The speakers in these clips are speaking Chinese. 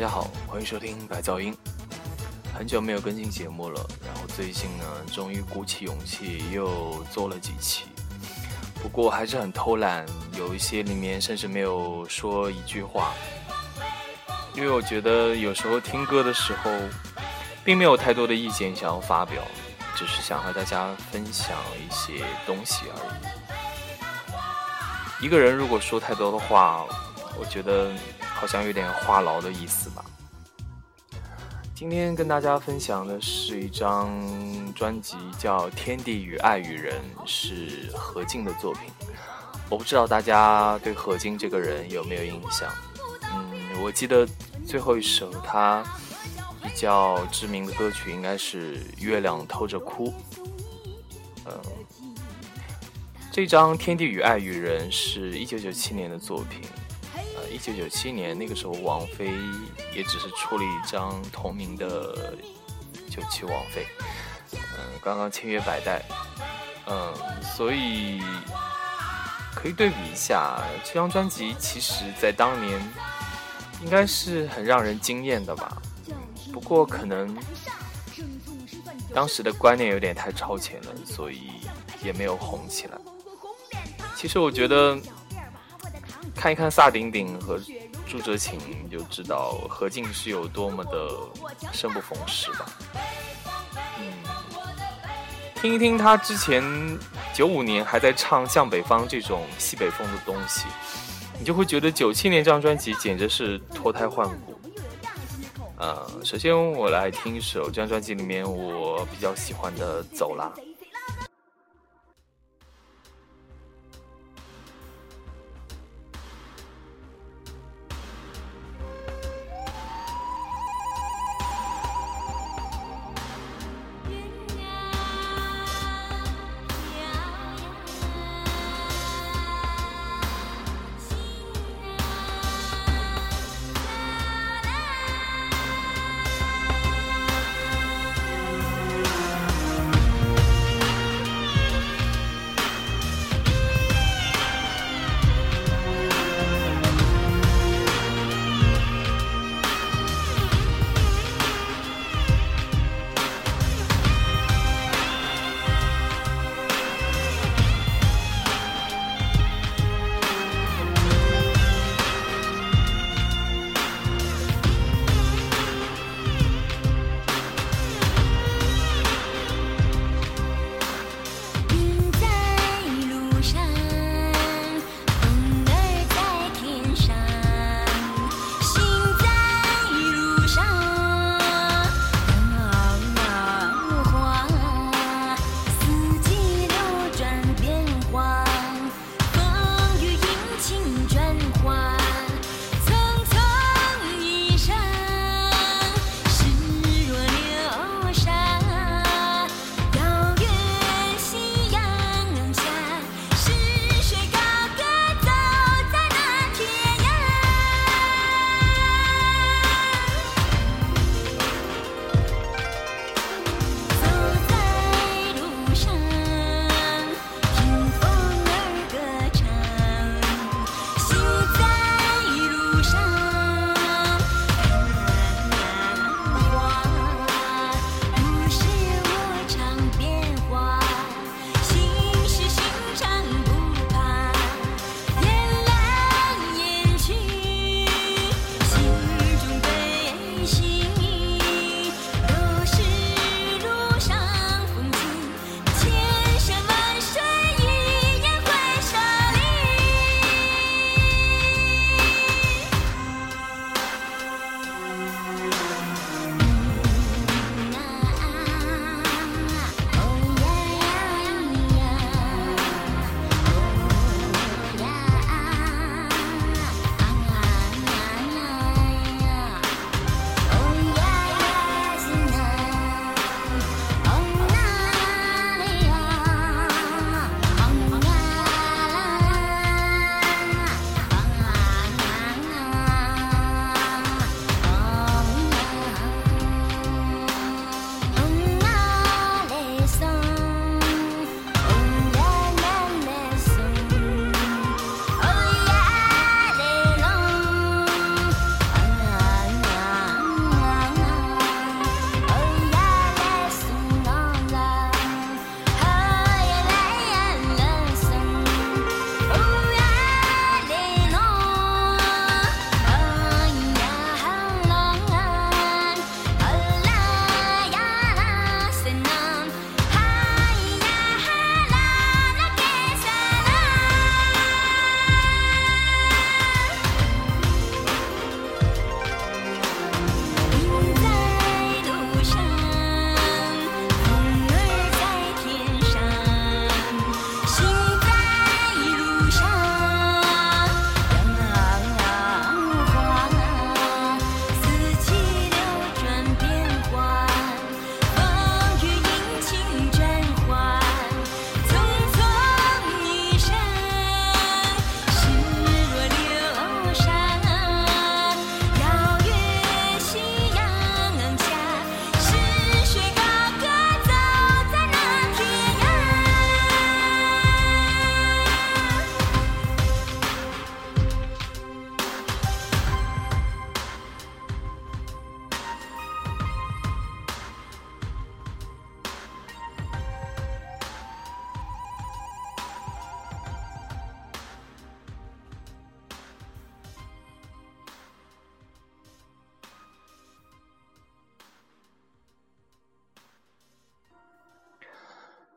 大家好，欢迎收听白噪音。很久没有更新节目了，然后最近呢，终于鼓起勇气又做了几期。不过还是很偷懒，有一些里面甚至没有说一句话，因为我觉得有时候听歌的时候，并没有太多的意见想要发表，只是想和大家分享一些东西而已。一个人如果说太多的话，我觉得。好像有点话痨的意思吧。今天跟大家分享的是一张专辑，叫《天地与爱与人》，是何静的作品。我不知道大家对何静这个人有没有印象？嗯，我记得最后一首他比较知名的歌曲应该是《月亮偷着哭》。嗯，这张《天地与爱与人》是一九九七年的作品。一九九七年，那个时候王菲也只是出了一张同名的《九七王菲》，嗯，刚刚签约百代，嗯，所以可以对比一下，这张专辑其实在当年应该是很让人惊艳的吧。不过可能当时的观念有点太超前了，所以也没有红起来。其实我觉得。看一看萨顶顶和朱哲琴，你就知道何静是有多么的生不逢时吧。嗯，听一听他之前九五年还在唱《向北方》这种西北风的东西，你就会觉得九七年这张专辑简直是脱胎换骨。呃，首先我来听一首这张专辑里面我比较喜欢的《走啦》。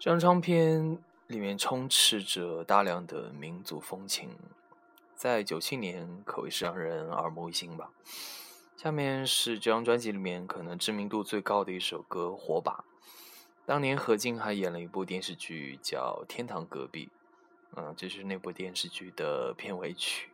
这张唱片里面充斥着大量的民族风情，在九七年可谓是让人耳目一新吧。下面是这张专辑里面可能知名度最高的一首歌《火把》，当年何静还演了一部电视剧叫《天堂隔壁》，嗯，这是那部电视剧的片尾曲。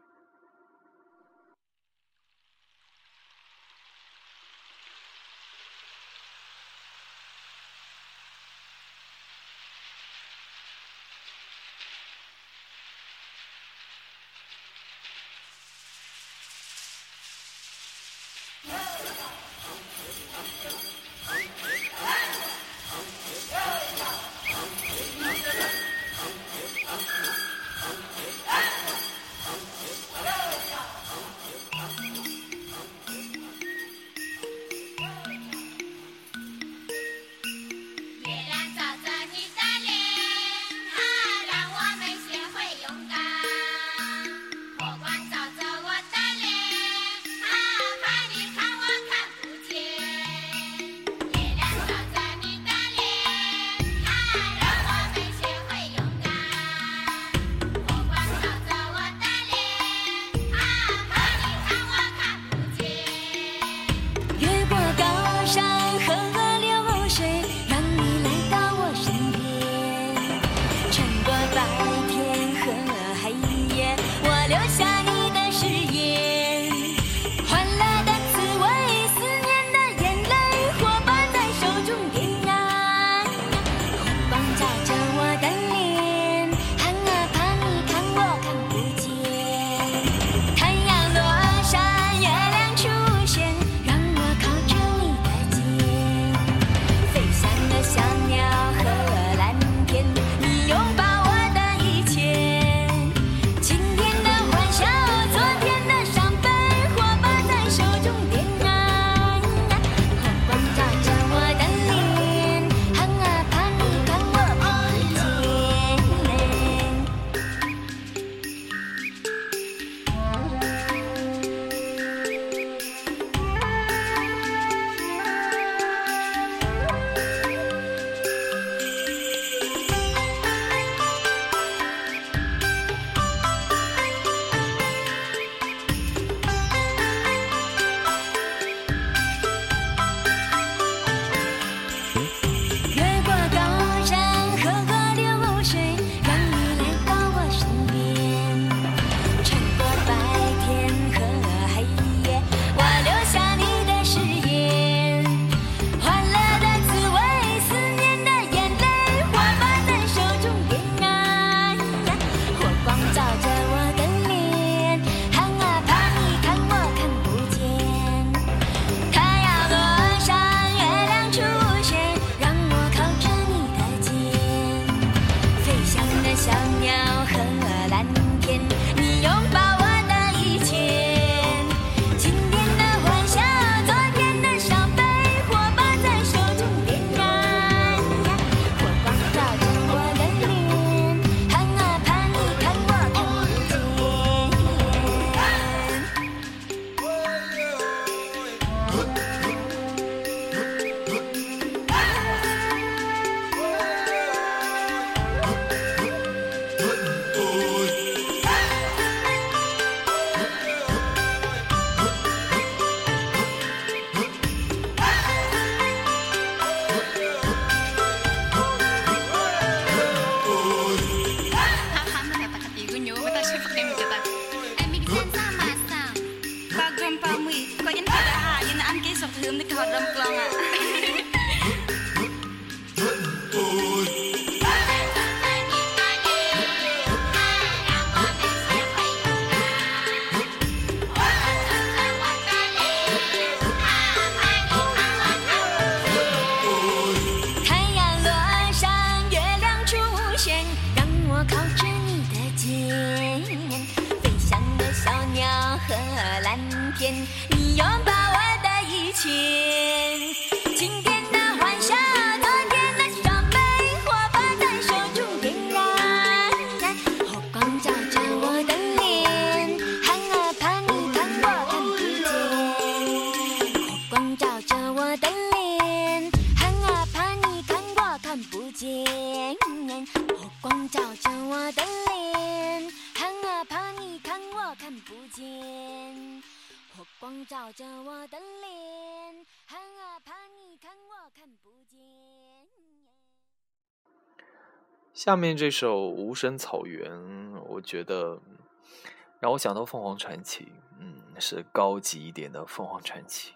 火光照着我的脸，害怕你看我看不见。下面这首《无声草原》，我觉得让我想到凤凰传奇，嗯，是高级一点的凤凰传奇。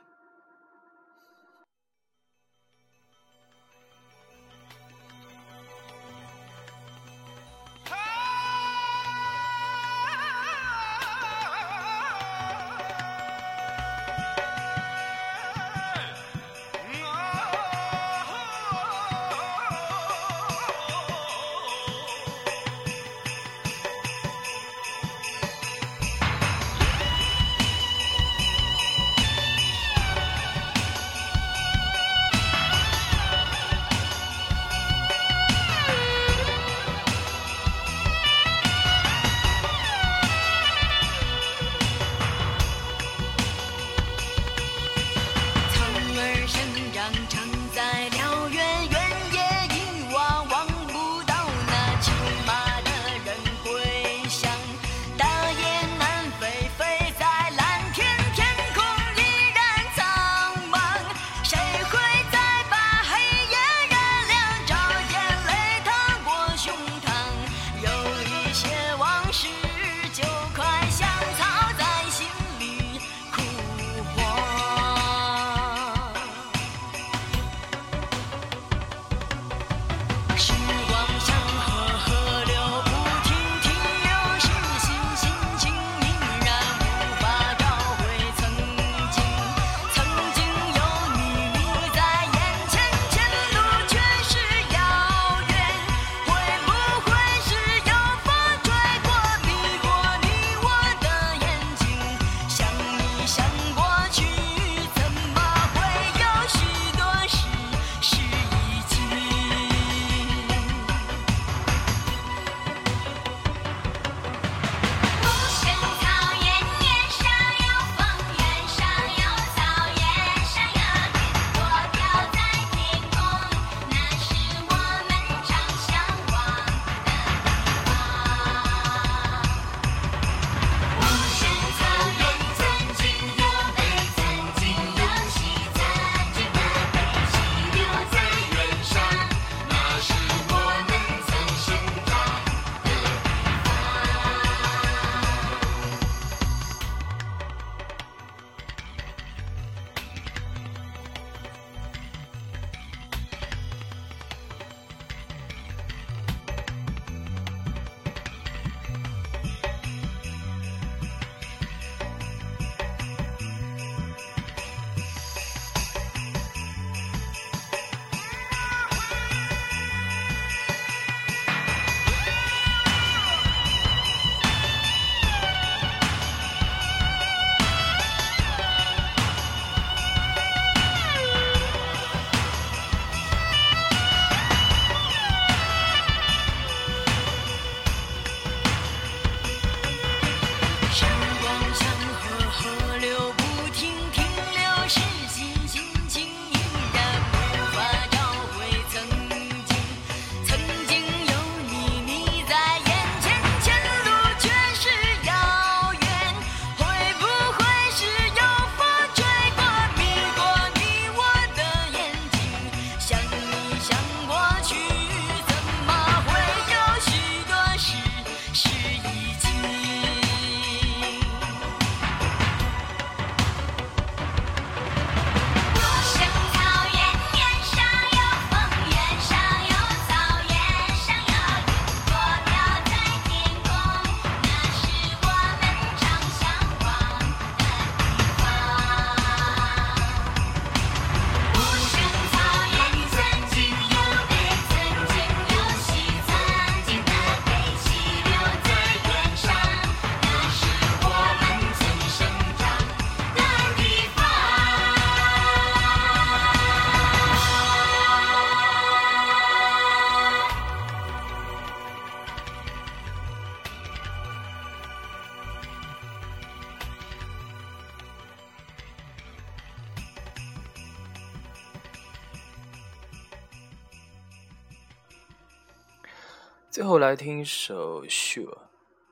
最后来听一首《Sure》，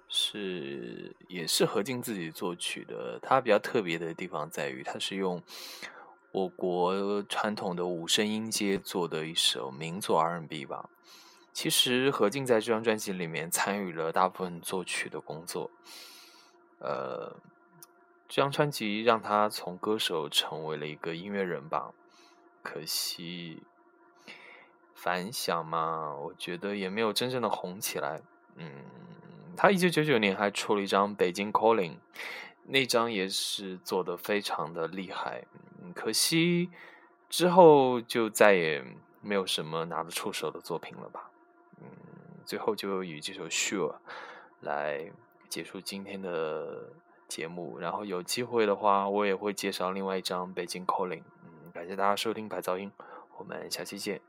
是也是何静自己作曲的。它比较特别的地方在于，它是用我国传统的五声音阶做的一首名作 R&B 吧。其实何静在这张专辑里面参与了大部分作曲的工作。呃，这张专辑让他从歌手成为了一个音乐人吧。可惜。反响嘛，我觉得也没有真正的红起来。嗯，他一九九九年还出了一张《北京 Calling》，那张也是做的非常的厉害。嗯，可惜之后就再也没有什么拿得出手的作品了吧。嗯，最后就以这首《Sure》来结束今天的节目。然后有机会的话，我也会介绍另外一张《北京 Calling》。嗯，感谢大家收听白噪音，我们下期见。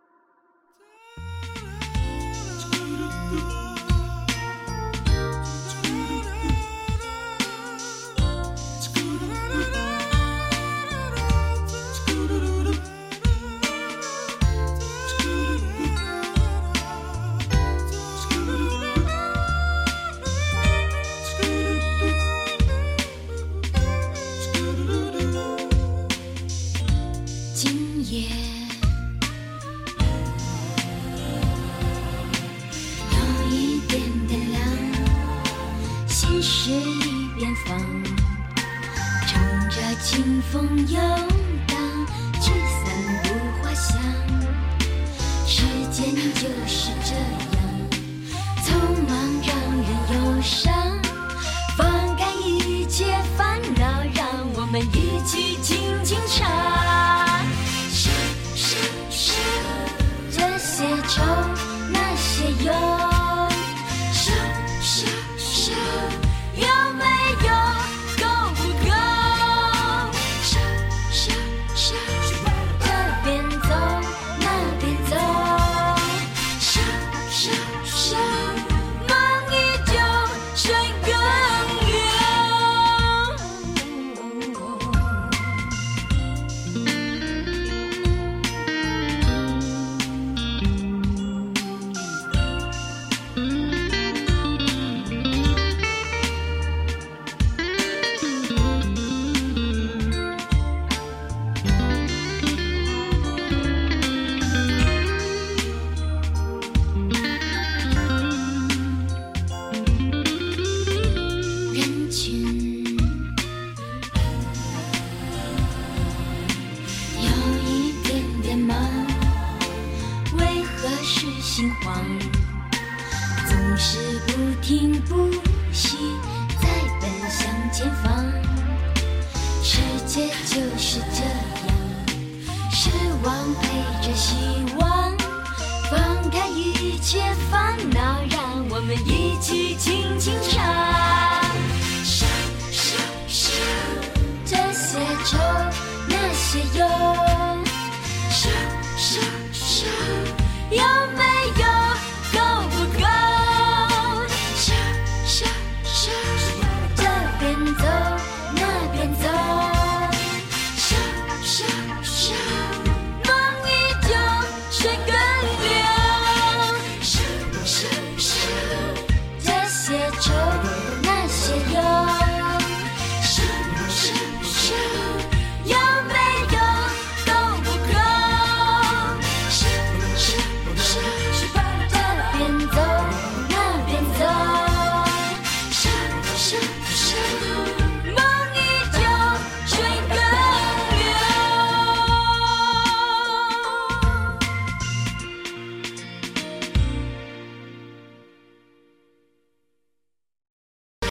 是不停不息在奔向前方。世界就是这样，失望陪着希望，放开一切烦恼，让我们一起轻轻唱。笑笑笑，这些愁，那些忧，笑笑笑，有。